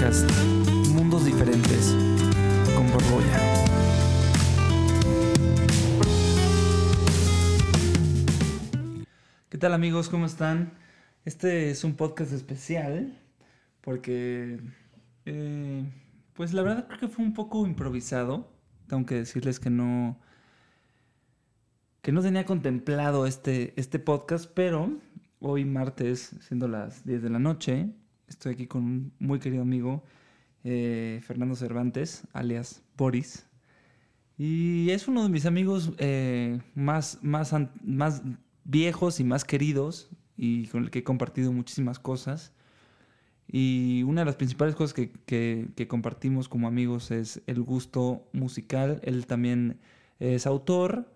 Mundos Diferentes con Borbolla. ¿Qué tal amigos? ¿Cómo están? Este es un podcast especial porque, eh, pues la verdad creo que fue un poco improvisado. Tengo que decirles que no, que no tenía contemplado este, este podcast, pero hoy martes, siendo las 10 de la noche, estoy aquí con un muy querido amigo, eh, Fernando Cervantes, alias Boris. Y es uno de mis amigos eh, más, más, más viejos y más queridos y con el que he compartido muchísimas cosas. Y una de las principales cosas que, que, compartimos como amigos es el gusto musical. Él también es autor,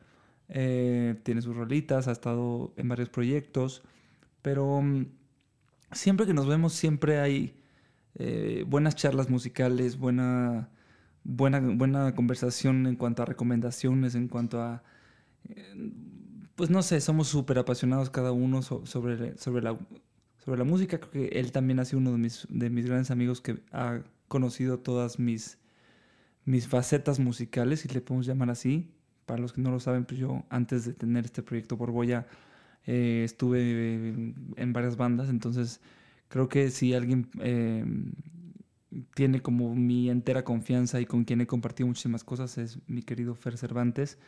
eh, tiene sus rolitas, ha estado en varios proyectos, pero mm, siempre que nos vemos siempre hay eh, buenas charlas musicales, buena, buena, buena conversación en cuanto a recomendaciones, en cuanto a... Eh, pues no sé, somos súper apasionados cada uno sobre, sobre, la, sobre la música. Creo que él también ha sido uno de mis, de mis grandes amigos que ha conocido todas mis, mis facetas musicales, si le podemos llamar así. Para los que no lo saben, pues yo antes de tener este proyecto Borbolla eh, estuve en varias bandas, entonces creo que si alguien eh, tiene como mi entera confianza y con quien he compartido muchísimas cosas es mi querido Fer Cervantes,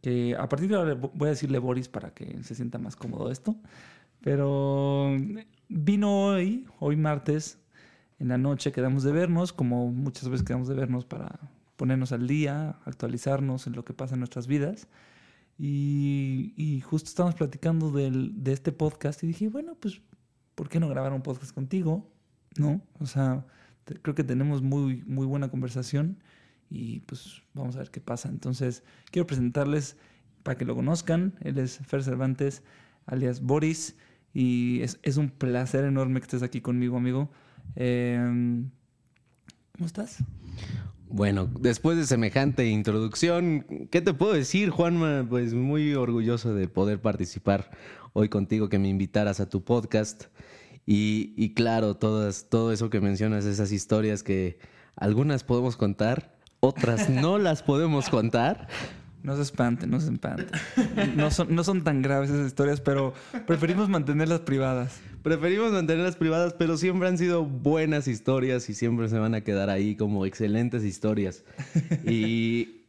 que a partir de ahora voy a decirle Boris para que se sienta más cómodo esto, pero vino hoy, hoy martes, en la noche quedamos de vernos, como muchas veces quedamos de vernos para ponernos al día, actualizarnos en lo que pasa en nuestras vidas. Y, justo estábamos platicando de este podcast y dije, bueno, pues, ¿por qué no grabar un podcast contigo? ¿No? O sea, creo que tenemos muy, muy buena conversación y pues vamos a ver qué pasa. Entonces, quiero presentarles para que lo conozcan. Él es Fer Cervantes, alias Boris, y es, un placer enorme que estés aquí conmigo, amigo. Em, ¿Cómo estás? Bueno, después de semejante introducción, ¿qué te puedo decir, Juanma? Pues muy orgulloso de poder participar hoy contigo, que me invitaras a tu podcast. Y, claro, todas, todo eso que mencionas, esas historias que algunas podemos contar, otras no las podemos contar, no se espanten, no se espanten. No son, no son tan graves esas historias, pero preferimos mantenerlas privadas. Preferimos mantenerlas privadas, pero siempre han sido buenas historias y siempre se van a quedar ahí como excelentes historias. Y,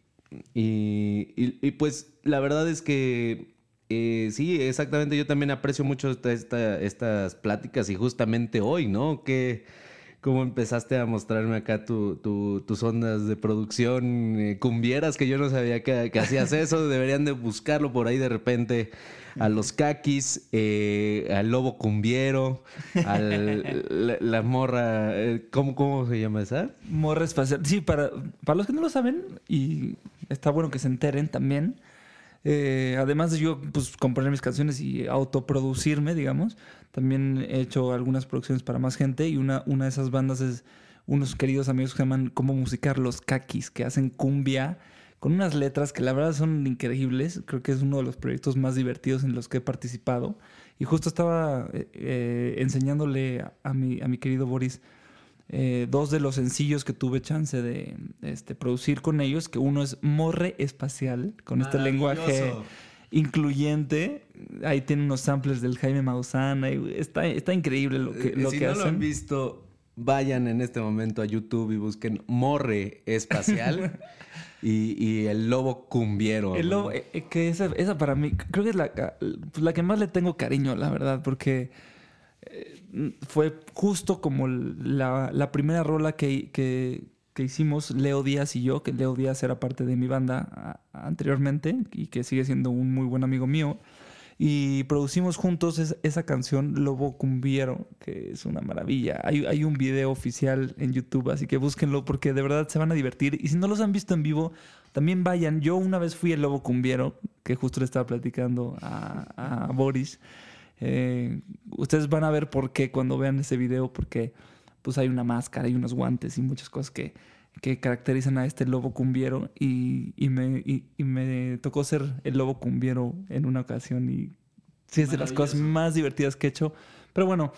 y, pues la verdad es que eh, sí, exactamente, yo también aprecio mucho estas pláticas y justamente hoy, ¿no? Que cómo empezaste a mostrarme acá tus ondas de producción eh, cumbieras, que yo no sabía que, hacías eso. Deberían de buscarlo por ahí de repente. A los caquis, eh, al lobo cumbiero, a la, morra. Eh, ¿cómo, ¿Cómo se llama esa? Morra espacial. Sí, para, para los que no lo saben, y está bueno que se enteren también. además de yo pues, componer mis canciones y autoproducirme, digamos, también he hecho algunas producciones para más gente y una, una de esas bandas es unos queridos amigos que se llaman Como Musicar Los Kakis, que hacen cumbia con unas letras que la verdad son increíbles. Creo que es uno de los proyectos más divertidos en los que he participado. Y justo estaba eh, eh, enseñándole a, mi, a mi querido Boris eh, dos de los sencillos que tuve chance de este, producir con ellos, que uno es Morre Espacial, con este lenguaje incluyente. Ahí tiene unos samples del Jaime Maussan. Está, está increíble lo que, lo si no lo han visto, vayan en este momento a YouTube y busquen Morre Espacial y, el Lobo Cumbiero. El lobo, eh, eh, que esa, esa, para mí, creo que es la, pues, la que más le tengo cariño, la verdad, porque eh, fue justo como la, la primera rola que, que, que hicimos Leo Díaz y yo, que Leo Díaz era parte de mi banda anteriormente y que sigue siendo un muy buen amigo mío. Y producimos juntos esa canción Lobo Cumbiero, que es una maravilla. Hay, hay, un video oficial en YouTube, así que búsquenlo porque de verdad se van a divertir. Y si no los han visto en vivo, también vayan. Yo una vez fui el Lobo Cumbiero, que justo le estaba platicando a, Boris. Eh, ustedes van a ver por qué cuando vean ese video, porque pues hay una máscara y unos guantes y muchas cosas que, que caracterizan a este lobo cumbiero y, y me, y, me tocó ser el lobo cumbiero en una ocasión y sí es de las cosas más divertidas que he hecho. Pero bueno,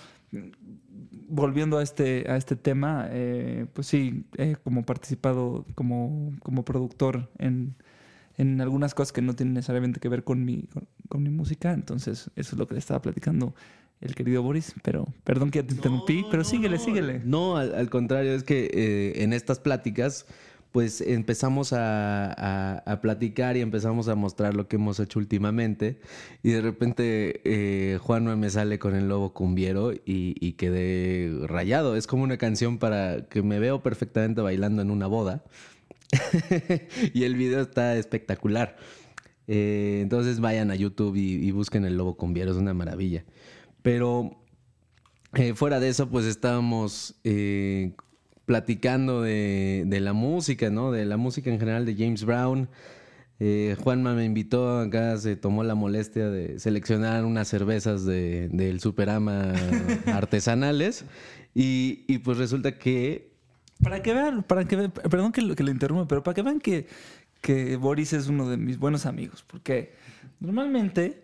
volviendo a este, a este tema, eh, pues sí, he como participado como, como productor en, en algunas cosas que no tienen necesariamente que ver con mi, con, con mi música. Entonces, eso es lo que le estaba platicando el querido Boris. Pero perdón que te interrumpí, pero síguele, síguele. No, al, al contrario, es que eh, en estas pláticas pues empezamos a, a- a platicar y empezamos a mostrar lo que hemos hecho últimamente. Y de repente eh, Juanma me sale con el lobo cumbiero y, y quedé rayado. Es como una canción para que me veo perfectamente bailando en una boda. y el video está espectacular. Eh, entonces vayan a YouTube y, y busquen el lobo cumbiero, es una maravilla. Pero eh, fuera de eso, pues estábamos eh, platicando de, de la música, ¿no? De la música en general de James Brown. Eh, Juanma me invitó acá, se tomó la molestia de seleccionar unas cervezas de, del Superama artesanales. Y, y pues resulta que Para que vean, para que vean, perdón que, lo- que le interrumpa, pero para que vean que, que Boris es uno de mis buenos amigos. Porque normalmente,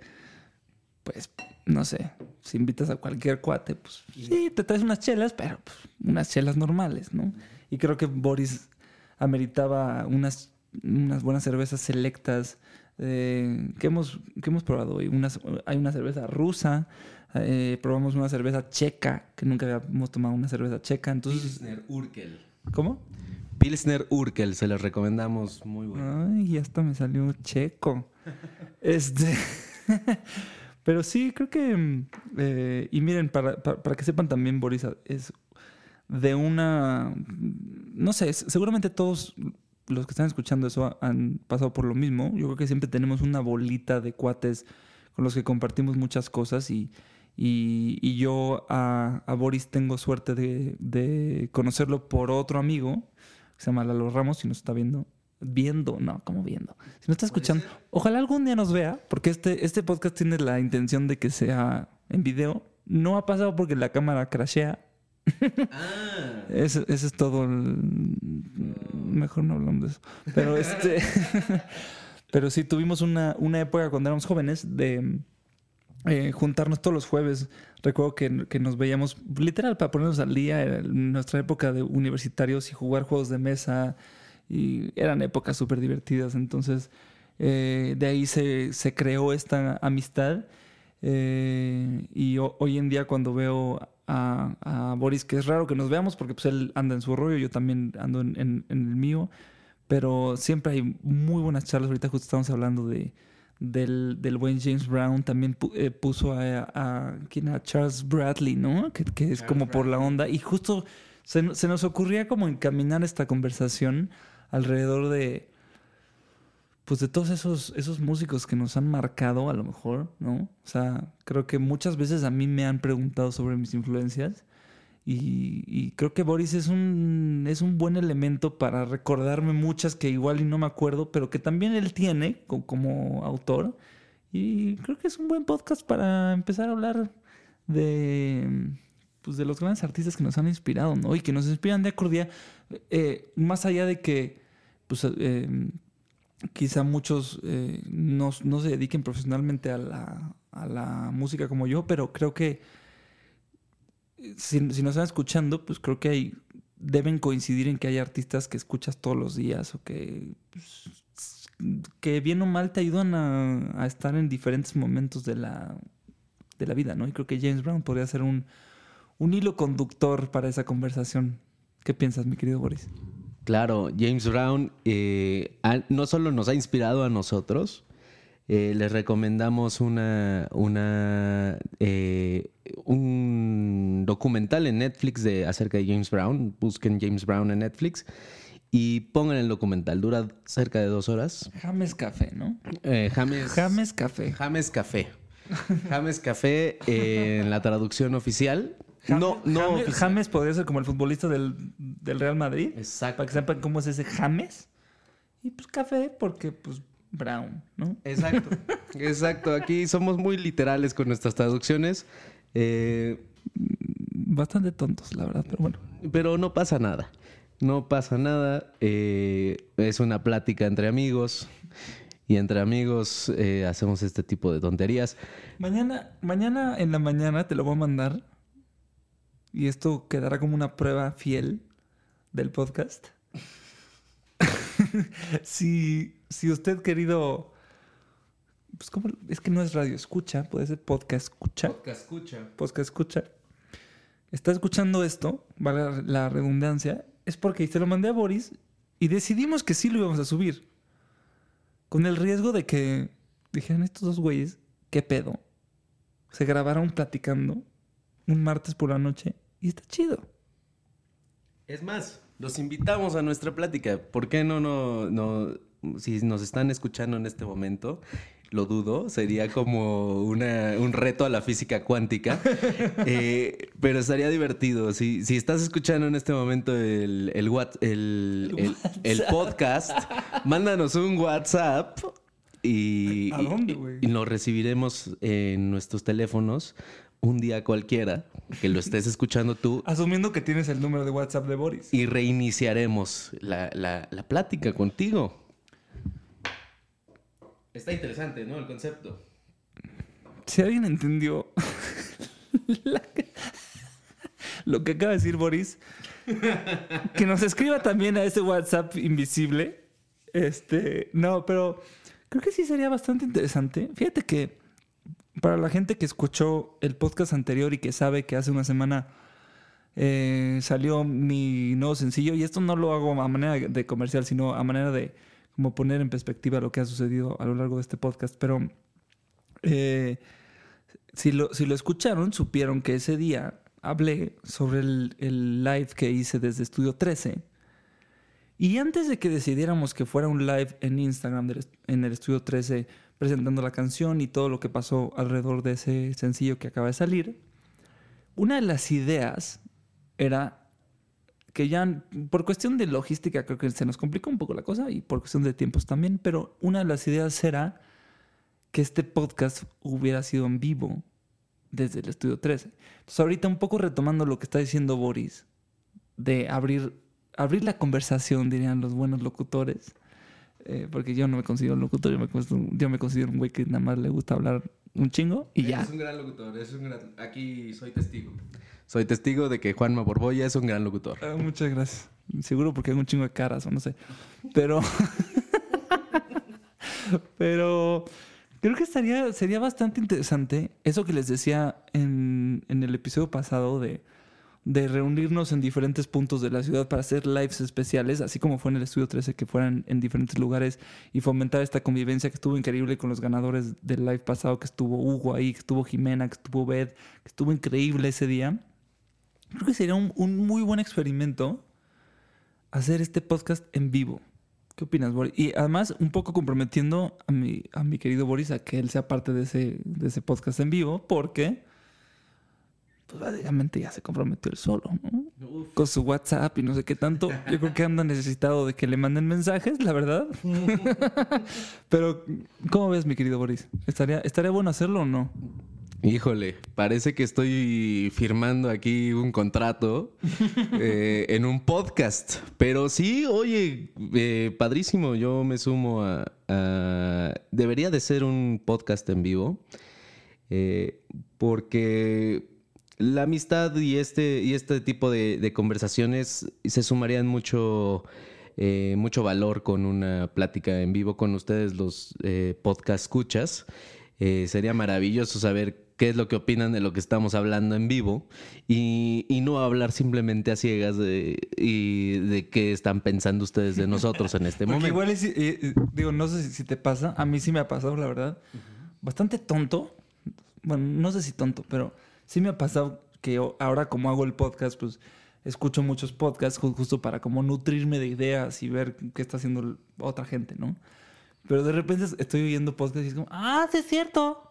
pues, no sé, si invitas a cualquier cuate, pues sí, te traes unas chelas, pero pues, unas chelas normales, ¿no? Y creo que Boris ameritaba unas, unas buenas cervezas selectas eh, que, hemos, que hemos probado hoy. Unas, hay una cerveza rusa, eh, probamos una cerveza checa, que nunca habíamos tomado una cerveza checa. Entonces, Pilsner Urkel. ¿cómo? Pilsner Urkel, se los recomendamos muy bueno. Ay, hasta me salió checo. Este. Pero sí, creo que. mm, eh, y miren, para, para, para que sepan también, Boris, es de una. No sé, seguramente todos los que están escuchando eso han pasado por lo mismo. Yo creo que siempre tenemos una bolita de cuates con los que compartimos muchas cosas y. Y, y yo a, a Boris tengo suerte de, de conocerlo por otro amigo que se llama Lalo Ramos, si nos está viendo. Viendo, no, ¿cómo viendo? Si nos está escuchando, ojalá algún día nos vea, porque este, este podcast tiene la intención de que sea en video. No ha pasado porque la cámara crashea. Ah, Eso, eso es todo. el- Mejor no hablamos de eso. Pero este. Pero sí, tuvimos una, una época cuando éramos jóvenes de eh, juntarnos todos los jueves. Recuerdo que, que nos veíamos literal para ponernos al día en nuestra época de universitarios y jugar juegos de mesa. Y eran épocas súper divertidas. Entonces, eh, de ahí se, se creó esta amistad. Eh, y ho- hoy en día cuando veo a, a Boris, que es raro que nos veamos porque pues él anda en su rollo, yo también ando en, en- en el mío, pero siempre hay muy buenas charlas. Ahorita justo estamos hablando de, del, del buen James Brown, también eh, puso a, a, ¿quién era? Charles Bradley, ¿no? Que, que es Charles como por la onda. Y justo se, se nos ocurría como encaminar esta conversación alrededor de pues de todos esos, esos músicos que nos han marcado a lo mejor, ¿no? O sea, creo que muchas veces a mí me han preguntado sobre mis influencias y, y creo que Boris es un, es un buen elemento para recordarme muchas que igual y no me acuerdo, pero que también él tiene co- como autor. Y creo que es un buen podcast para empezar a hablar de, pues, de los grandes artistas que nos han inspirado, ¿no? Y que nos inspiran día por día, eh, más allá de que, pues, eh, quizá muchos eh, no, se dediquen profesionalmente a la, a la música como yo, pero creo que eh, si, si nos están escuchando, pues creo que hay, deben coincidir en que hay artistas que escuchas todos los días o que, pues, que bien o mal te ayudan a, a estar en diferentes momentos de la, de la vida, ¿no? Y creo que James Brown podría ser un, un hilo conductor para esa conversación. ¿Qué piensas, mi querido Boris? Claro, James Brown eh, no solo nos ha inspirado a nosotros, eh, les recomendamos una, una, eh, un documental en Netflix de, acerca de James Brown. Busquen James Brown en Netflix y pongan el documental. Dura cerca de dos horas. James Café, ¿no? Eh, James, James Café. James Café. James Café eh, en la traducción oficial. No, no James, podría ser como el futbolista del, del Real Madrid. Exacto. Para que sepan cómo es ese James. Y pues café, porque pues Brown, ¿no? Exacto, exacto. Aquí somos muy literales con nuestras traducciones, eh, Bastante tontos, la verdad, pero bueno. pero no pasa nada. No pasa nada. eh, es una plática entre amigos y entre amigos eh, hacemos este tipo de tonterías. Mañana, mañana en la mañana te lo voy a mandar. Y esto quedará como una prueba fiel del podcast. si, si usted, querido, pues como es que no es radio escucha, puede ser podcast escucha. Podcast escucha. Podcast escucha. Está escuchando esto, vale la redundancia, es porque se lo mandé a Boris y decidimos que sí lo íbamos a subir. Con el riesgo de que dijeran estos dos güeyes, ¿qué pedo? Se grabaron platicando un martes por la noche y está chido. Es más, los invitamos a nuestra plática. ¿Por qué no, no, no, si nos están escuchando en este momento, lo dudo, sería como una, un reto a la física cuántica, eh, pero estaría divertido. Si, si estás escuchando en este momento el, el, what- el, el- el podcast, mándanos un WhatsApp y, ¿A dónde, güey? y lo recibiremos en nuestros teléfonos un día cualquiera, que lo estés escuchando tú. Asumiendo que tienes el número de WhatsApp de Boris. Y reiniciaremos la, la- la plática contigo. Está interesante, ¿no? El concepto. Si alguien entendió la- lo que acaba de decir Boris, que nos escriba también a ese WhatsApp invisible. Este, no, pero creo que sí sería bastante interesante. Fíjate que para la gente que escuchó el podcast anterior y que sabe que hace una semana eh, salió mi nuevo sencillo, y esto no lo hago a manera de comercial, sino a manera de como poner en perspectiva lo que ha sucedido a lo largo de este podcast, pero eh, si, lo, si lo escucharon, supieron que ese día hablé sobre el, el live que hice desde Estudio 13. Y antes de que decidiéramos que fuera un live en Instagram en el Estudio 13 presentando la canción y todo lo que pasó alrededor de ese sencillo que acaba de salir, una de las ideas era que ya por cuestión de logística creo que se nos complicó un poco la cosa y por cuestión de tiempos también, pero una de las ideas era que este podcast hubiera sido en vivo desde el estudio 13. Entonces ahorita un poco retomando lo que está diciendo Boris, de abrir, abrir la conversación, dirían los buenos locutores, eh, porque yo no me considero un locutor, yo me, considero- yo me considero un güey que nada más le gusta hablar un chingo y ya. Es un gran locutor, es un gran... Aquí soy testigo. Soy testigo de que Juanma Borboya es un gran locutor. Ah, muchas gracias. Seguro porque hay un chingo de caras o no sé. Pero. Pero. Creo que estaría, sería bastante interesante eso que les decía en, en el episodio pasado de, de reunirnos en diferentes puntos de la ciudad para hacer lives especiales, así como fue en el estudio 13, que fueran en diferentes lugares y fomentar esta convivencia que estuvo increíble con los ganadores del live pasado, que estuvo Hugo ahí, que estuvo Jimena, que estuvo Beth, que estuvo increíble ese día. Creo que sería un, un muy buen experimento hacer este podcast en vivo. ¿Qué opinas, Boris? Y además, un poco comprometiendo a mi, a mi querido Boris a que él sea parte de ese, de ese podcast en vivo, porque, pues básicamente ya se comprometió él solo, ¿no? Con su WhatsApp y no sé qué tanto. Yo creo que anda necesitado de que le manden mensajes, la verdad. Pero, ¿cómo ves, mi querido Boris? ¿Estaría, ¿Estaría bueno hacerlo o no? Híjole, parece que estoy firmando aquí un contrato eh, en un podcast. Pero sí, oye, eh, padrísimo, yo me sumo a, a- Debería de ser un podcast en vivo. eh, porque la amistad y este, y este tipo de, de conversaciones se sumarían mucho, eh, mucho valor con una plática en vivo con ustedes, los eh, podcast escuchas. Eh, sería maravilloso saber qué es lo que opinan de lo que estamos hablando en vivo y, y no hablar simplemente a ciegas de, y de qué están pensando ustedes de nosotros en este momento. igual, es, eh, digo, no sé si, si te pasa, a mí sí me ha pasado, la verdad, bastante tonto. Bueno, no sé si tonto, pero sí me ha pasado que ahora como hago el podcast, pues escucho muchos podcasts ju- justo para como nutrirme de ideas y ver qué está haciendo otra gente, ¿no? Pero de repente estoy oyendo podcasts y es como, ah, sí es cierto.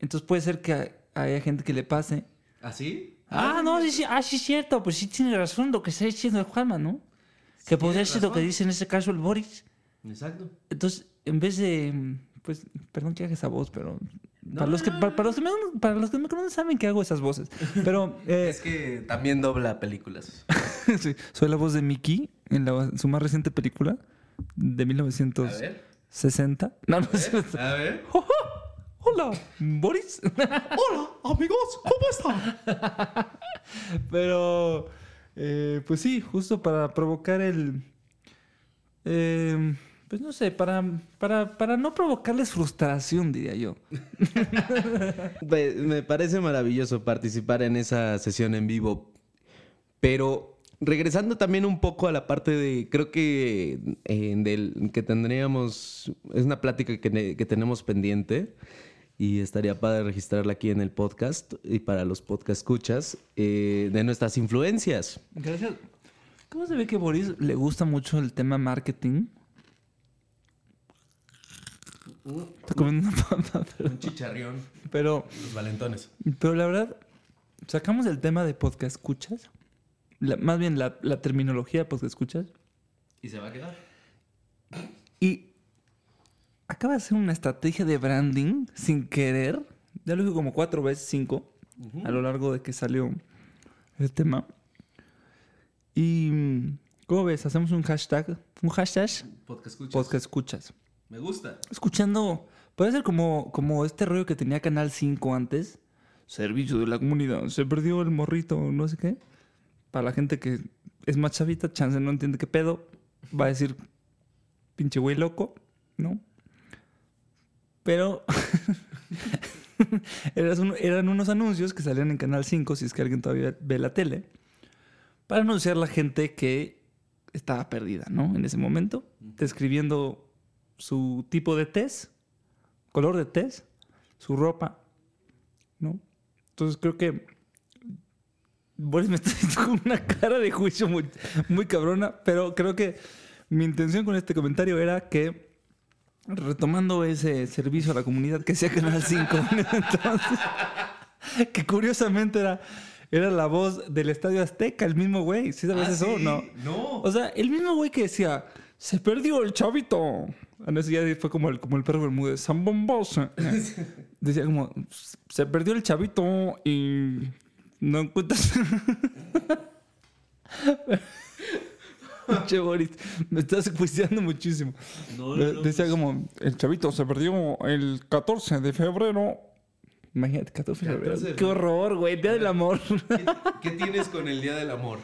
Entonces puede ser que hay- haya gente que le pase. ¿Así? Ah, no, sí, sí, ah, sí es cierto, pues sí tiene razón lo que está diciendo el Juanma, ¿no? Que podría ser lo que dice en este caso el Boris. Exacto. Entonces, en vez de, pues, perdón que haga esa voz, pero para, los que, para, para los que me, para los que me conocen saben que hago esas voces. Pero eh, Es que también dobla películas. sí, soy la voz de Mickey en la- su más reciente película de A 1960. ver. No, no es A ver. Hola, Boris. Hola, amigos, ¿cómo están? Pero, eh, pues sí, justo para provocar el... eh, pues no sé, para, para, para no provocarles frustración, diría yo. Me, parece maravilloso participar en esa sesión en vivo. Pero regresando también un poco a la parte de, creo que eh, del, que tendríamos, es una plática que, que tenemos pendiente y estaría padre registrarla aquí en el podcast y para los podcast escuchas eh, de nuestras influencias. Gracias. ¿Cómo se ve que a Boris le gusta mucho el tema marketing? Está comiendo una papa, pero, Un chicharrión, pero, los valentones. pero la verdad, sacamos el tema de podcast escuchas. La- más bien la, la terminología podcast escuchas. ¿Y se va a quedar? Y acaba de hacer una estrategia de branding sin querer. Ya lo digo como cuatro veces, cinco, a lo largo de que salió el tema. Y, ¿cómo ves? Hacemos un hashtag, un hashtag Podcast escuchas. podcast escuchas. Me gusta. Escuchando, puede ser como, como este rollo que tenía Canal 5 antes. Servicio de la comunidad, se perdió el morrito, no sé qué. Para la gente que es más chavita, chance no entiende qué pedo, va a decir pinche güey loco, ¿no? Pero eran unos anuncios que salían en Canal 5, si es que alguien todavía ve la tele, para anunciar a la gente que estaba perdida, ¿no? En ese momento, describiendo su tipo de test, color de test, su ropa, ¿no? Entonces creo que Boris me está haciendo con una cara de juicio muy, muy cabrona, pero creo que mi intención con este comentario era que retomando ese servicio a la comunidad que hacía Canal 5 entonces, que curiosamente era, era la voz del Estadio Azteca, el mismo güey, ¿sí sabes eso o no? No. O sea, el mismo güey que decía, se perdió el chavito. No, ese ya fue como el, como el perro bermúdez, Zambombosa. Decía como, se perdió el chavito y no encuentras... Che, Boris, me estás juiciando muchísimo. No, De- no, no, Decía como, el chavito se perdió el 14 de febrero. Imagínate, 14 de febrero. 14 de Qué horror, güey, Día del Amor. ¿Qué, qué tienes con el Día del Amor?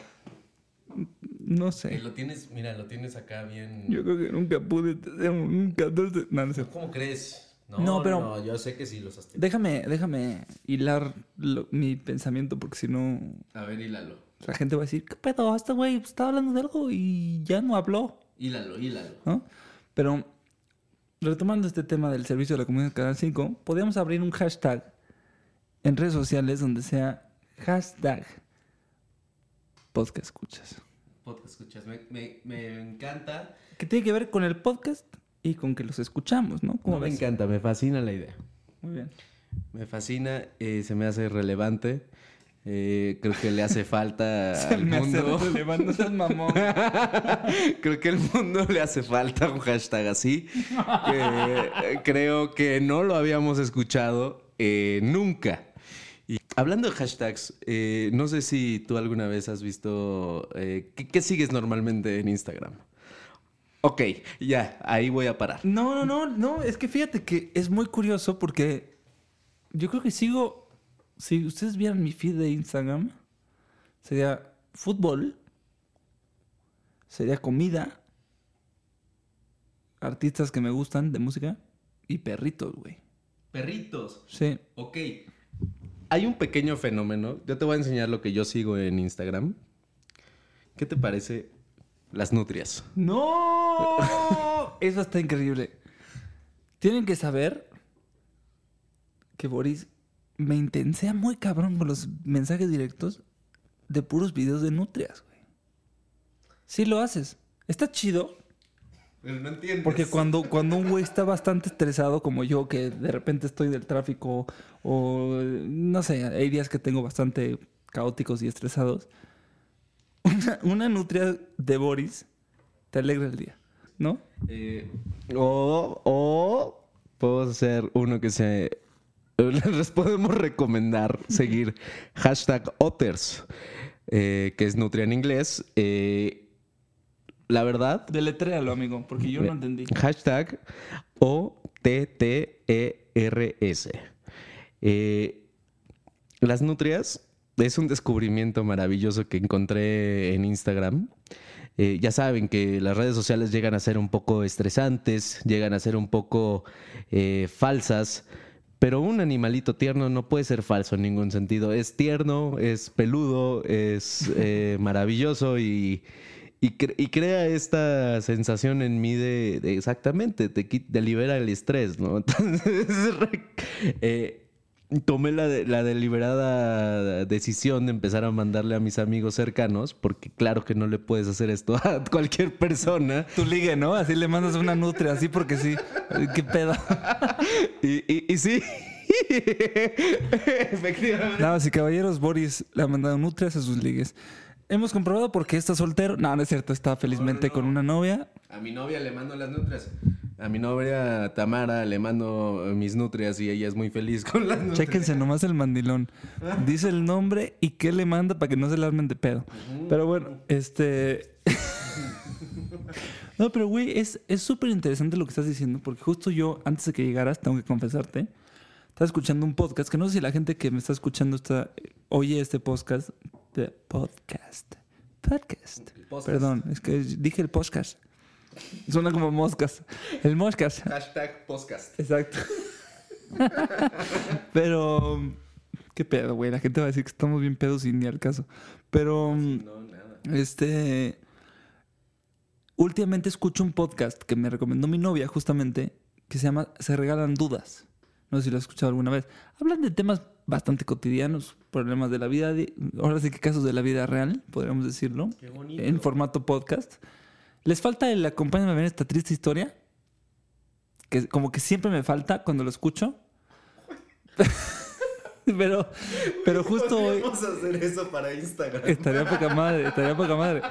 No sé. Lo tienes, mira, lo tienes acá bien. Yo creo que nunca pude tener un 14... No, no sé. ¿Cómo crees? No, pero- No, yo sé que sí los has tenido. Déjame, déjame hilar lo- mi pensamiento porque si no A ver, hílalo. la gente va a decir, ¿qué pedo? Este güey estaba hablando de algo y ya no habló, Hílalo, hílalo. ¿no? Pero retomando este tema del servicio de la comunidad Canal 5, podríamos abrir un hashtag en redes sociales donde sea hashtag podcast escuchas. Podcast escuchas. Me, me, me encanta. Que tiene que ver con el podcast y con que los escuchamos, ¿no? ¿Cómo No, me encanta, me fascina la idea. Muy bien. Me fascina, eh, se me hace relevante. Eh, creo que le hace falta al Me hace mundo. relevante, no seas mamón. creo que al mundo le hace falta un hashtag así. que, eh, creo que no lo habíamos escuchado eh, nunca. Y hablando de hashtags, eh, no sé si tú alguna vez has visto... eh, ¿qué, qué sigues normalmente en Instagram? Ok, ya, ahí voy a parar. No, no, no, no, es que fíjate que es muy curioso porque yo creo que sigo, si ustedes vieran mi feed de Instagram, sería fútbol, sería comida, artistas que me gustan de música y perritos, güey. Perritos. Sí. Ok. Hay un pequeño fenómeno. Yo te voy a enseñar lo que yo sigo en Instagram. ¿Qué te parece las nutrias? ¡No! Eso está increíble. Tienen que saber que Boris me intensea muy cabrón con los mensajes directos de puros videos de nutrias, güey. Sí lo haces. Está chido. Pero no entiendes. Porque cuando, cuando un güey está bastante estresado como yo, que de repente estoy del tráfico o no sé, hay días que tengo bastante caóticos y estresados, una, una nutria de Boris te alegra el día, ¿no? Eh, o, o puedo ser uno que se... Les podemos recomendar seguir hashtag Otters, eh, que es nutria en inglés. Eh, la verdad, Deletréalo, amigo, porque yo no entendí. Hashtag O-T-T-E-R-S. Eh, las nutrias es un descubrimiento maravilloso que encontré en Instagram. Eh, ya saben que las redes sociales llegan a ser un poco estresantes, llegan a ser un poco eh, falsas, pero un animalito tierno no puede ser falso en ningún sentido. Es tierno, es peludo, es eh, maravilloso y, y, cre- y crea esta sensación en mí de, de exactamente, te, te libera el estrés, ¿no? Entonces, eh, tomé la, de- la deliberada decisión de empezar a mandarle a mis amigos cercanos, porque claro que no le puedes hacer esto a cualquier persona. Tu ligue, ¿no? Así le mandas una nutria, así porque sí. ¿Qué pedo? Y, y- y sí, efectivamente. Damas y caballeros, Boris le ha mandado nutrias a sus ligues. Hemos comprobado por qué está soltero. No, no es cierto, está felizmente no. con una novia. A mi novia le mando las nutrias. A mi novia Tamara le mando mis nutrias y ella es muy feliz con las nutrias. Chéquense nomás el mandilón. Dice el nombre y qué le manda para que no se le armen de pedo. Pero bueno, este. no, pero güey, es es súper interesante lo que estás diciendo, porque justo yo, antes de que llegaras, tengo que confesarte, estaba escuchando un podcast, que no sé si la gente que me está escuchando está, oye este podcast. Podcast. Podcast. Perdón, es que dije el podcast. Suena como moscas. El moscas. Hashtag podcast. Exacto. Pero, ¿qué pedo, güey? La gente va a decir que estamos bien pedos y ni al caso. Pero, No, nada. este. Últimamente escucho un podcast que me recomendó mi novia, justamente, que se llama Se Regalan Dudas. No sé si lo has escuchado alguna vez. Hablan de temas bastante cotidianos, problemas de la vida, di- ahora sí que casos de la vida real, podríamos decirlo, Qué en formato podcast. Les falta el acompáñame a ver esta triste historia, que como que siempre me falta cuando lo escucho. pero, pero justo hoy... Podríamos hacer eso para Instagram. Estaría poca madre, estaría poca madre.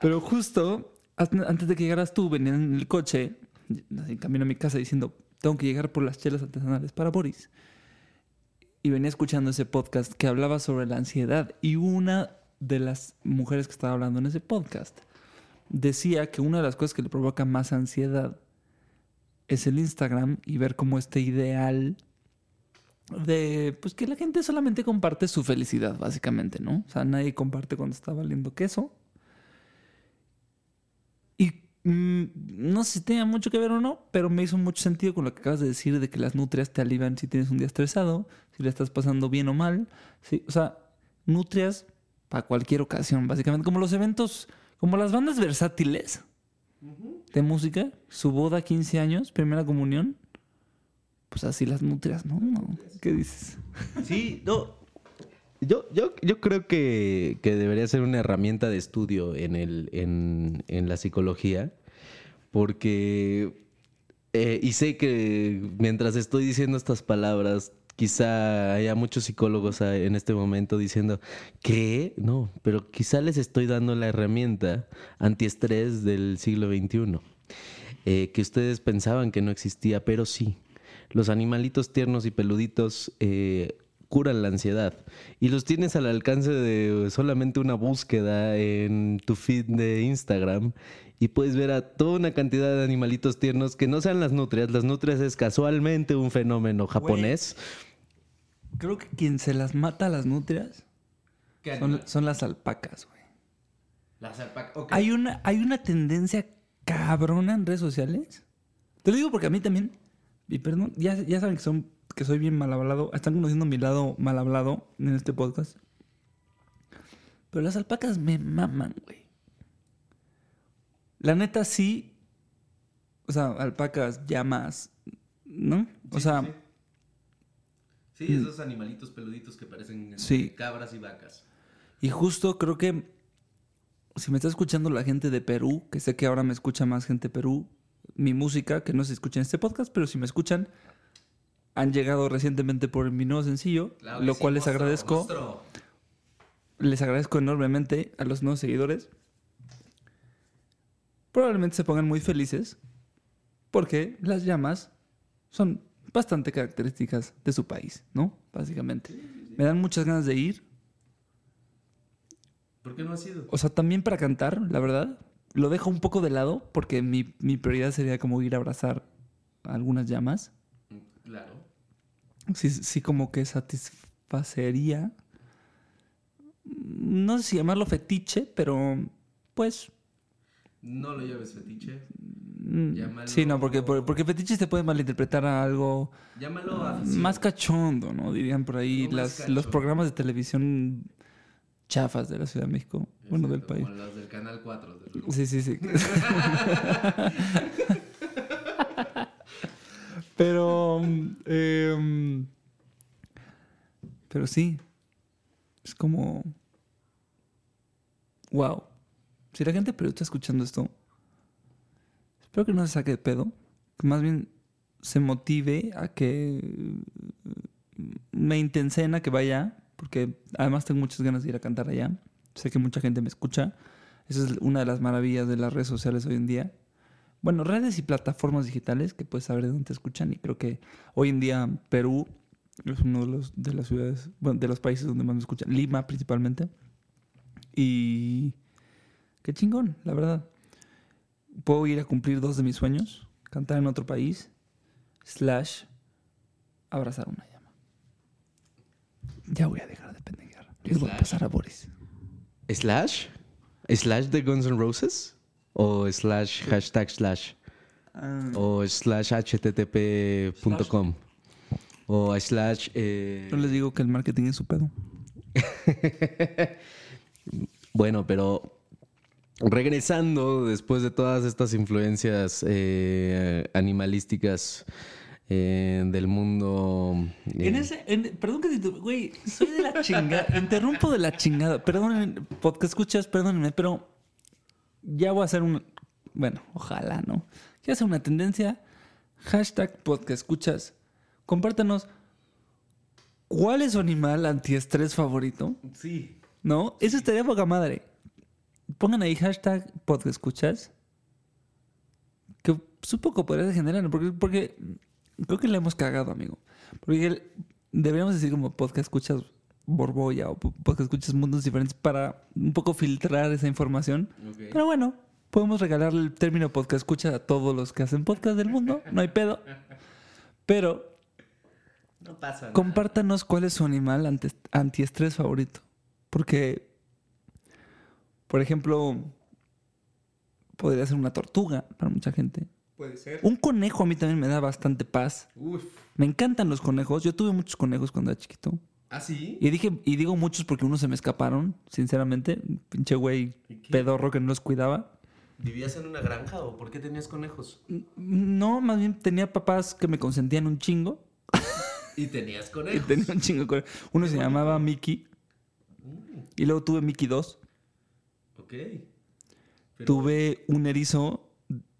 Pero justo an- antes de que llegaras tú, venía en el coche, así camino a mi casa diciendo, tengo que llegar por las chelas artesanales para Boris. Y venía escuchando ese podcast que hablaba sobre la ansiedad. Y una de las mujeres que estaba hablando en ese podcast decía que una de las cosas que le provoca más ansiedad es el Instagram y ver cómo este ideal de pues que la gente solamente comparte su felicidad, básicamente, ¿no? O sea, nadie comparte cuando está valiendo queso. Mm, no sé si tenga mucho que ver o no, pero me hizo mucho sentido con lo que acabas de decir de que las nutrias te alivian si tienes un día estresado, si le estás pasando bien o mal. Sí, o sea, nutrias para cualquier ocasión, básicamente, como los eventos, como las bandas versátiles de música, su boda, 15 años, primera comunión. Pues así las nutrias. No, ¿Qué dices? Sí, no. Yo, yo, yo creo que, que debería ser una herramienta de estudio en, el, en, en la psicología, porque, eh, y sé que mientras estoy diciendo estas palabras, quizá haya muchos psicólogos en este momento diciendo, ¿qué? No, pero quizá les estoy dando la herramienta antiestrés del siglo XXI, eh, que ustedes pensaban que no existía, pero sí. Los animalitos tiernos y peluditos eh, curan la ansiedad y los tienes al alcance de solamente una búsqueda en tu feed de Instagram y puedes ver a toda una cantidad de animalitos tiernos que no sean las nutrias. Las nutrias es casualmente un fenómeno japonés. Creo que quien se las mata a las nutrias son, son las alpacas, güey. Las alpacas. ok. Hay una, hay una tendencia cabrona en redes sociales. Te lo digo porque a mí también. Y perdón, ya, ya saben que, son, que soy bien mal hablado. Están conociendo mi lado mal hablado en este podcast. Pero las alpacas me maman, güey. La neta sí. O sea, alpacas, llamas, ¿no? O sea, Sí, esos animalitos peluditos que parecen Sí. cabras y vacas. Y justo creo que si me está escuchando la gente de Perú, que sé que ahora me escucha más gente de Perú, mi música, que no se escucha en este podcast, pero si me escuchan, han llegado recientemente por mi nuevo sencillo, lo cual les agradezco. Les agradezco enormemente a los nuevos seguidores. Probablemente se pongan muy felices porque las llamas son bastante características de su país, ¿no? Básicamente. Me dan muchas ganas de ir. ¿Por qué no ha sido? O sea, también para cantar, la verdad. Lo dejo un poco de lado porque mi, mi prioridad sería como ir a abrazar algunas llamas. Claro. Sí, sí como que satisfacería. No sé si llamarlo fetiche, pero pues... No lo lleves fetiche. mm, Llámalo- Sí, no, porque, por- porque fetiche se puede malinterpretar a algo Llámalo más cachondo, ¿no? Dirían por ahí No las, los programas de televisión chafas de la Ciudad de México. Bueno, del Exacto, país. Como los del Canal 4. desde luego. Sí, sí, sí. pero. em, pero sí. Es como. Wow. Si la gente pero está escuchando esto, espero que no se saque de pedo. Que más bien se motive a que me intensen a que vaya. Porque además tengo muchas ganas de ir a cantar allá. Sé que mucha gente me escucha. Esa es una de las maravillas de las redes sociales hoy en día. Bueno, redes y plataformas digitales que puedes saber de dónde te escuchan. Y creo que hoy en día Perú es uno de los de las ciudades, bueno, de los países donde más me escuchan. Lima principalmente. Y qué chingón, la verdad. Puedo ir a cumplir dos de mis sueños. Cantar en otro país. Slash abrazar una llama. Ya voy a dejar de pendejear. Les voy a pasar a Boris. ¿Slash? ¿Slash de Guns N' Roses? ¿O slash hashtag slash? ¿O slash http.com? ¿O slash... eh, Yo les digo que el marketing es su pedo. Bueno, pero regresando después de todas estas influencias eh, animalísticas eh, del mundo... eh, En ese, en- perdón que te güey, soy de la chingada, interrumpo de la chingada. Perdón, podcast escuchas, perdónenme, pero ya voy a hacer un, bueno, ojalá, ¿no? Quiero hacer una tendencia, hashtag podcast escuchas, compártanos cuál es su animal antiestrés favorito, Sí. ¿no? Eso estaría poca madre. Pongan ahí hashtag podcast escuchas, que supongo podría generar, porque, porque creo que le hemos cagado, amigo. Porque el- deberíamos decir como podcast escuchas Borbolla o po- podcast escuchas mundos diferentes para un poco filtrar esa información. Pero bueno, podemos regalarle el término podcast escucha a todos los que hacen podcast del mundo, no hay pedo. Pero No pasa compártanos cuál es su animal antiestrés favorito. Porque, por ejemplo, podría ser una tortuga para mucha gente. Puede ser. Un conejo a mí también me da bastante paz. Uf. Me encantan los conejos. Yo tuve muchos conejos cuando era chiquito. ¿Ah, sí? Y dije, y digo muchos porque unos se me escaparon, sinceramente. Pinche güey ¿Y pedorro que no los cuidaba. ¿Vivías en una granja o por qué tenías conejos? No, más bien tenía papás que me consentían un chingo. Y tenías Y conejos. tenía un chingo. de conejos. Uno se llamaba Mickey. Y luego tuve Mickey 2. Ok. Pero- Tuve un erizo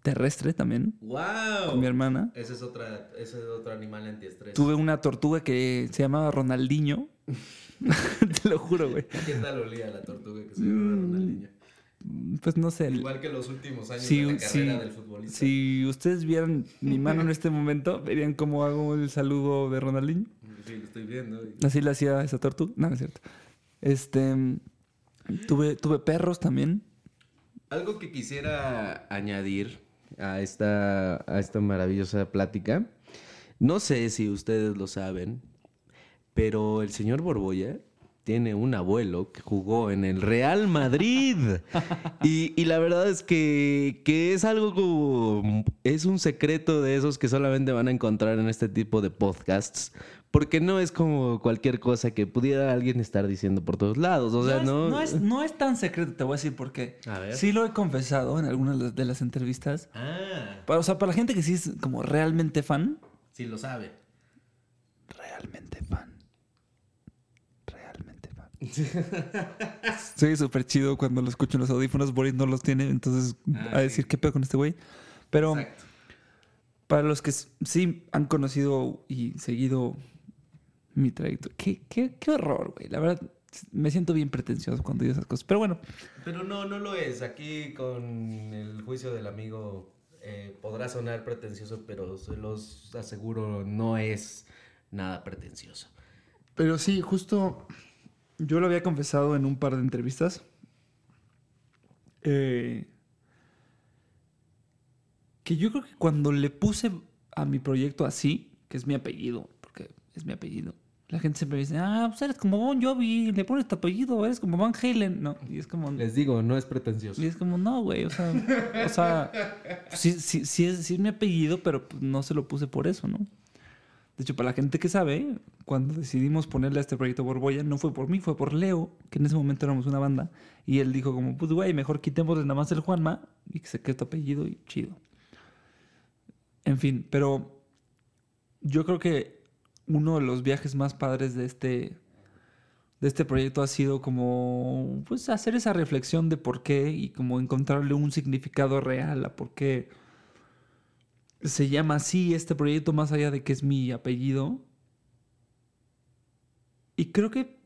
terrestre también ¡Wow! con mi hermana. Ese es, otra, ese es otro animal antiestrés. Tuve una tortuga que se llamaba Ronaldinho. Te lo juro, güey. ¿Qué tal olía la tortuga que se llamaba Ronaldinho? Pues no sé. Igual que los últimos años Sí, de la sí. carrera del futbolista. Si ustedes vieran mi mano en este momento, verían cómo hago el saludo de Ronaldinho. Sí, lo estoy viendo. y- Así le hacía esa tortuga. No, no es cierto. Este. Tuve, tuve perros también. Algo que quisiera añadir a esta, a esta maravillosa plática. No sé si ustedes lo saben, pero el señor Borbolla tiene un abuelo que jugó en el Real Madrid. Y, y la verdad es que, que es algo como... Es un secreto de esos que solamente van a encontrar en este tipo de podcasts. Porque no es como cualquier cosa que pudiera alguien estar diciendo por todos lados. O sea, es, no... no, es, no es tan secreto, te voy a decir por qué. A ver. Sí lo he confesado en algunas de las- de las entrevistas. Ah, Para, o sea, para la gente que sí es como realmente fan. sí lo sabe. Realmente fan. Soy súper chido cuando lo escucho en los audífonos. Boris no los tiene, entonces Ah, a decir sí. qué pedo con este güey. Pero Exacto. para los que sí han conocido y seguido mi trayectoria. Qué, qué, qué horror, güey. La verdad, me siento bien pretencioso cuando digo esas cosas. Pero bueno, Pero no, no lo es. Aquí con el juicio del amigo eh, podrá sonar pretencioso, pero se los aseguro no es nada pretencioso. Pero sí, justo yo lo había confesado en un par de entrevistas. Eh, que yo creo que cuando le puse a mi proyecto así, que es mi apellido, porque es mi apellido. La gente siempre dice, ah, pues eres como Bon Jovi, le pones tu apellido, eres como Van Halen. No, y es como... Les digo, no es pretencioso. Y es como, no, güey, o sea, o sea, sí, sí, sí, es, sí es mi apellido, pero pues, no se lo puse por eso, ¿no? De hecho, para la gente que sabe, cuando decidimos ponerle a este proyecto Borbolla, no fue por mí, fue por Leo, que en ese momento éramos una banda. Y él dijo como, pues, güey, mejor quitémosle nada más el Juanma y que se apellido y chido. En fin, pero yo creo que uno de los viajes más padres de este, de este proyecto ha sido como, pues, hacer esa reflexión de por qué y como encontrarle un significado real a por qué se llama así este proyecto más allá de que es mi apellido. Y creo que,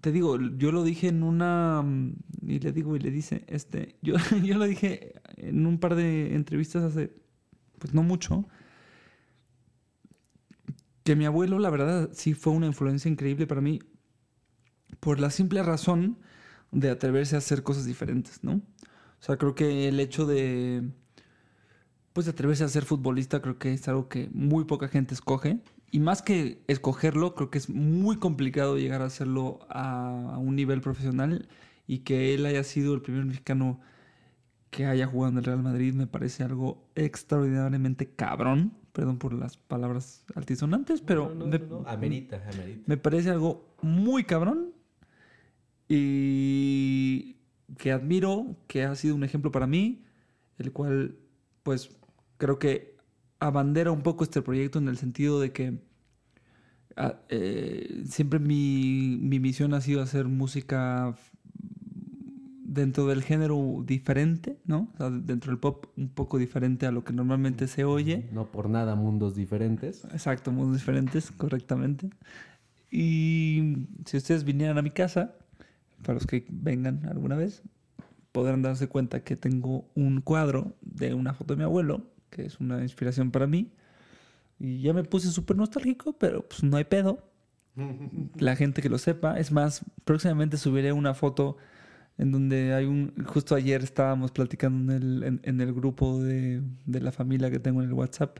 te digo, yo lo dije en una, y le digo y le dice, este, yo, yo lo dije en un par de entrevistas hace, pues no mucho, que mi abuelo, la verdad, sí fue una influencia increíble para mí, por la simple razón de atreverse a hacer cosas diferentes, ¿no? O sea, creo que el hecho de pues atreverse a ser futbolista creo que es algo que muy poca gente escoge. Y más que escogerlo, creo que es muy complicado llegar a hacerlo a, un nivel profesional y que él haya sido el primer mexicano que haya jugado en el Real Madrid me parece algo extraordinariamente cabrón. Perdón por las palabras altisonantes, pero me, amerita, amerita. me parece algo muy cabrón y que admiro, que ha sido un ejemplo para mí, el cual pues creo que abandera un poco este proyecto en el sentido de que ah, eh, siempre mi, misión ha sido hacer música dentro del género diferente, ¿no? dentro del pop un poco diferente a lo que normalmente se oye. No por nada mundos diferentes. Exacto, mundos diferentes, correctamente. Y si ustedes vinieran a mi casa, para los que vengan alguna vez, podrán darse cuenta que tengo un cuadro de una foto de mi abuelo que es una inspiración para mí. Y ya me puse súper nostálgico, pero pues no hay pedo. La gente que lo sepa. Es más, próximamente subiré una foto en donde hay un... Justo ayer estábamos platicando en el, en, el grupo de, de, la familia que tengo en el WhatsApp,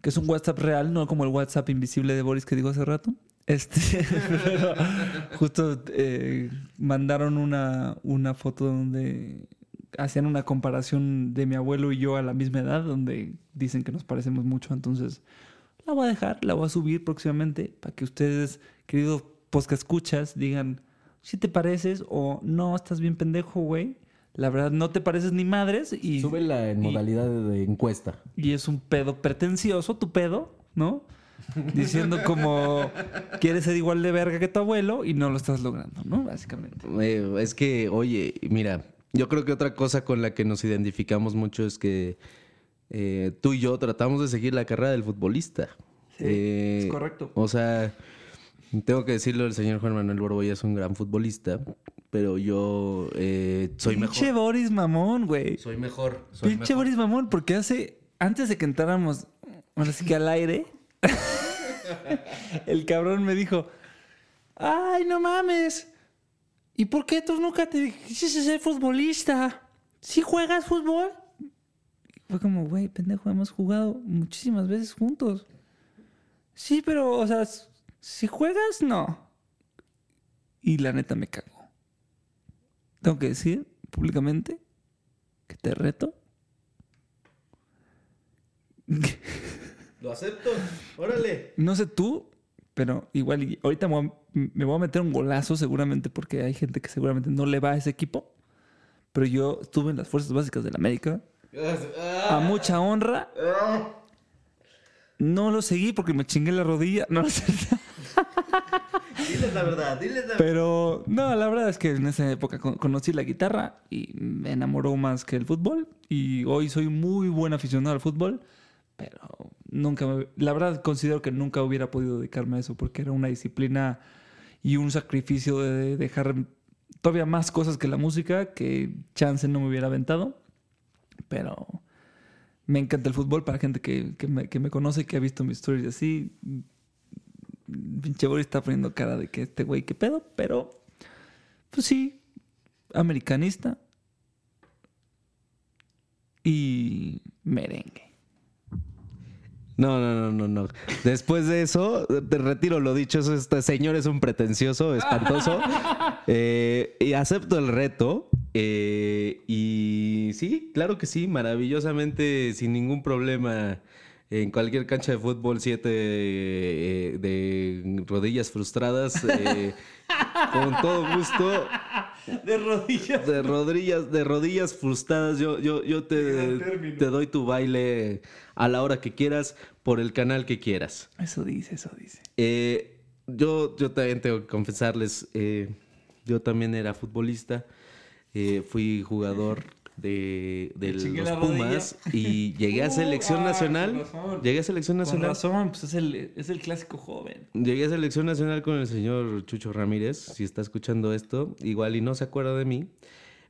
que es un WhatsApp real, no como el WhatsApp invisible de Boris que digo hace rato. Este, justo eh, mandaron una, una foto donde hacían una comparación de mi abuelo y yo a la misma edad, donde dicen que nos parecemos mucho. Entonces, la voy a dejar, la voy a subir próximamente para que ustedes, queridos posca escuchas, digan si te pareces o no, estás bien pendejo, güey. La verdad, no te pareces ni madres y... Súbela en modalidad de encuesta. Y es un pedo pretencioso, tu pedo, ¿no? Diciendo como quieres ser igual de verga que tu abuelo y no lo estás logrando, ¿no? Básicamente. Eh, es que, oye, mira, yo creo que otra cosa con la que nos identificamos mucho es que eh, tú y yo tratamos de seguir la carrera del futbolista. Sí, es eh, correcto. O sea, tengo que decirlo, el señor Juan Manuel Borboya es un gran futbolista, pero yo eh, soy mejor. Pinche Boris Mamón, güey. Soy mejor. Pinche Boris Mamón, porque hace, antes de que entráramos, ahora sí que al aire, el cabrón me dijo, ay, no mames. ¿Y por qué tú nunca te dijiste ser futbolista? ¿Sí juegas fútbol? fue como, güey, pendejo, hemos jugado muchísimas veces juntos. Sí, pero, o sea, si juegas, no. Y la neta me cago. Tengo que decir públicamente que te reto. Lo acepto. Órale. No sé tú, pero igual ahorita me voy a meter un golazo seguramente porque hay gente que seguramente no le va a ese equipo. Pero yo estuve en las fuerzas básicas de la América. A mucha honra. No lo seguí porque me chingué la rodilla. No sé. diles la verdad, diles la verdad. Pero no, la verdad es que en esa época conocí la guitarra y me enamoró más que el fútbol. Y hoy soy muy buen aficionado al fútbol. Pero nunca La verdad considero que nunca hubiera podido dedicarme a eso porque era una disciplina y un sacrificio de dejar todavía más cosas que la música que chance no me hubiera aventado. Pero me encanta el fútbol para gente que, que, me, que me conoce, que ha visto mis stories así. Pinche está poniendo cara de que este güey, qué pedo, pero pues sí, americanista y merengue. No, no, no, no, no. Después de eso, te retiro lo dicho. Eso, este señor es un pretencioso, espantoso. Eh, y acepto el reto. eh, y sí, claro que sí, maravillosamente, sin ningún problema. En cualquier cancha de fútbol, siete eh, de rodillas frustradas. eh, con todo gusto. De rodillas. De rodillas, de rodillas frustradas, yo, yo, yo te, te doy tu baile a la hora que quieras, por el canal que quieras. Eso dice, eso dice. Eh, yo, yo también tengo que confesarles, eh, yo también era futbolista, eh, fui jugador de, Me los Pumas y llegué a selección nacional. Llegué a selección Con nacional. razón, pues es el, es el clásico joven. Llegué a selección nacional con el señor Chucho Ramírez. Si está escuchando esto, igual y no se acuerda de mí,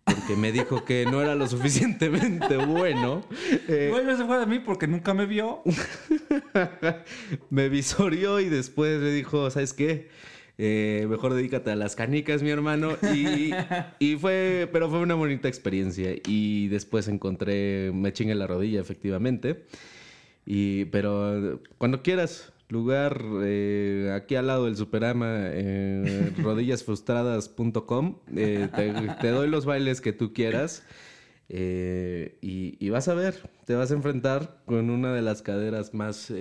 porque me dijo que no era lo suficientemente bueno. Eh, Igual no se fue de mí porque nunca me vio. me visorió y después le dijo, ¿sabes qué? Eh, mejor dedícate a las canicas, mi hermano. Y, y fue, pero fue una bonita experiencia. Y después encontré, me chingué la rodilla, efectivamente. Y, pero cuando quieras, lugar eh, aquí al lado del Superama, eh, rodillasfrustradas.com, eh, te, te doy los bailes que tú quieras. Eh, y, y vas a ver, te vas a enfrentar con una de las caderas más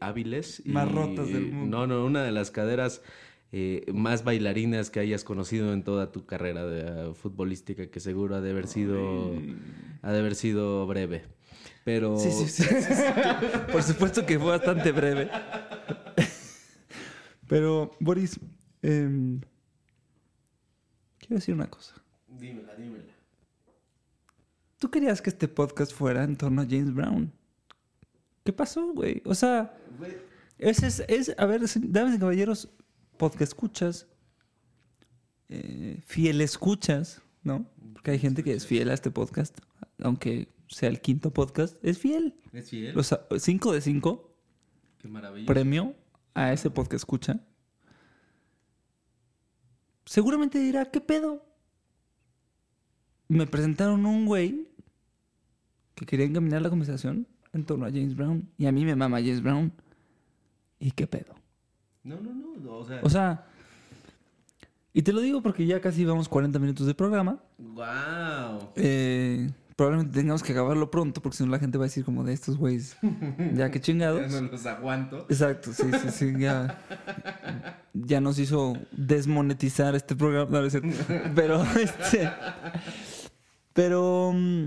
hábiles. Más rotas del mundo. No, no, una de las caderas eh, más bailarinas que hayas conocido en toda tu carrera de, uh, futbolística, que seguro ha de haber sido, ha de haber sido breve. Pero Sí, sí, sí. Por supuesto que fue bastante breve. Pero, Boris, em, quiero decir una cosa. dímela, dímela. Tú querías que este podcast fuera en torno a James Brown. ¿Qué pasó, güey? O sea, ese es, es a ver, damas y caballeros, podcast escuchas, eh, fiel escuchas, ¿no? Porque hay gente que es fiel a este podcast, aunque sea el quinto podcast, es fiel. ¿Es fiel? Los 5 de 5 Qué maravilla. premio a ese podcast escucha. Seguramente dirá, ¿qué pedo? Me presentaron un güey que quería encaminar la conversación en torno a James Brown. Y a mí me mama James Brown. ¿Y qué pedo? No, no, no, no, o sea... O sea, y te lo digo porque ya casi vamos 40 minutos de programa. ¡Wow! Eh, probablemente tengamos que acabarlo pronto porque si no la gente va a decir como de estos güeyes. Ya que chingados. Ya no los aguanto. Exacto, sí, sí, sí, ya, ya nos hizo desmonetizar este programa, no, pero este, pero, mm,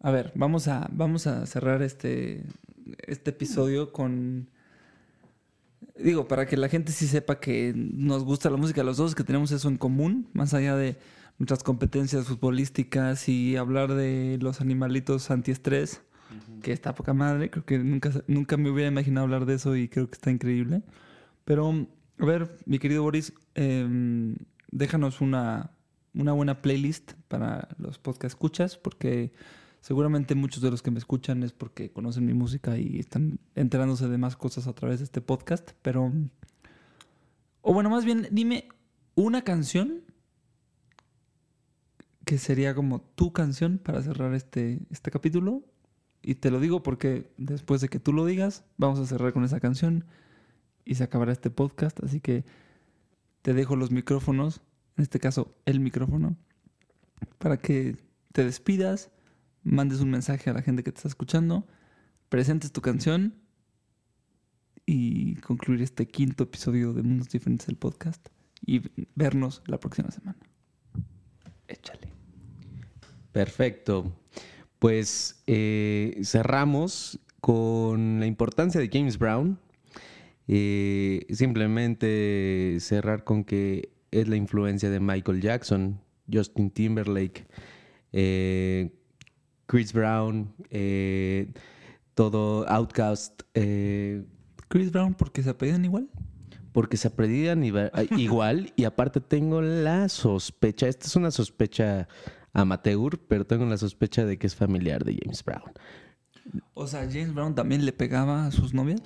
a ver, vamos a, vamos a cerrar este, este episodio con, digo, para que la gente sí sepa que nos gusta la música a los dos, que tenemos eso en común, más allá de nuestras competencias futbolísticas y hablar de los animalitos antiestrés que está poca madre. Creo que nunca, nunca me hubiera imaginado hablar de eso y creo que está increíble. Pero, a ver, mi querido Boris, em, déjanos una, una buena playlist para los podcast escuchas, porque seguramente muchos de los que me escuchan es porque conocen mi música y están enterándose de más cosas a través de este podcast. Pero, o bueno, más bien, dime una canción que sería como tu canción para cerrar este, este capítulo. Y te lo digo porque después de que tú lo digas, vamos a cerrar con esa canción y se acabará este podcast. Así que te dejo los micrófonos, en este caso el micrófono, para que te despidas, mandes un mensaje a la gente que te está escuchando, presentes tu canción y concluir este quinto episodio de Mundos Diferentes del podcast y vernos la próxima semana. Échale. Perfecto. Pues eh, cerramos con la importancia de James Brown. Eh, simplemente cerrar con que es la influencia de Michael Jackson, Justin Timberlake, eh, Chris Brown, eh, todo Outcast, eh, Chris Brown, porque se apellidan igual. porque se aprendían igual y aparte tengo la sospecha, esta es una sospecha amateur, pero tengo la sospecha de que es familiar de James Brown. O sea, James Brown también le pegaba a sus novias.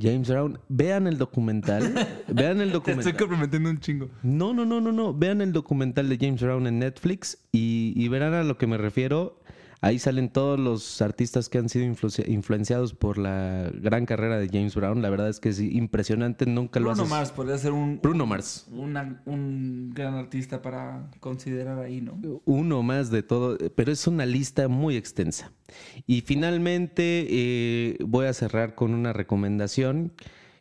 James Brown, vean el documental, vean el Te estoy documental. comprometiendo un chingo. No, no, no, no, no, vean el documental de James Brown en Netflix y, y verán a lo que me refiero. Ahí salen todos los artistas que han sido influenciados por la gran carrera de James Brown. La verdad es que es impresionante, nunca lo haces. Bruno Mars podría ser un... Bruno Mars. un gran artista para considerar ahí, ¿no? Uno más de todo, pero es una lista muy extensa. Y finalmente eh, voy a cerrar con una recomendación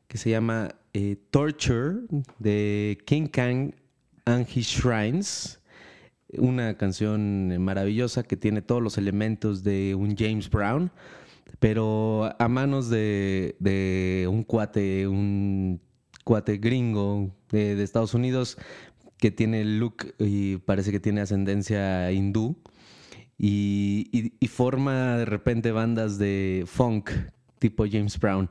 que se llama eh, Torture de King Kang and His Shrines una canción maravillosa que tiene todos los elementos de un James Brown, pero a manos de, un cuate, un cuate gringo de, Estados Unidos que tiene look y parece que tiene ascendencia hindú y forma de repente bandas de funk tipo James Brown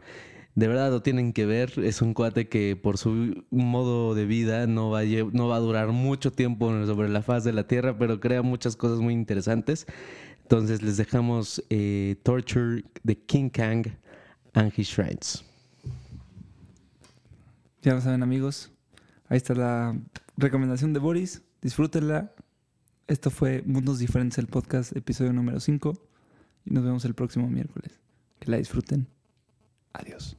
de verdad lo tienen que ver. Es un cuate que por su modo de vida no va a, durar mucho tiempo sobre la faz de la Tierra, pero crea muchas cosas muy interesantes. Entonces les dejamos eh, Torture de King Kang and His Shrines. Ya lo saben amigos, ahí está la recomendación de Boris. Disfrútenla. Esto fue Mundos Diferentes, el podcast, episodio número 5. Y nos vemos el próximo miércoles. Que la disfruten. Adiós.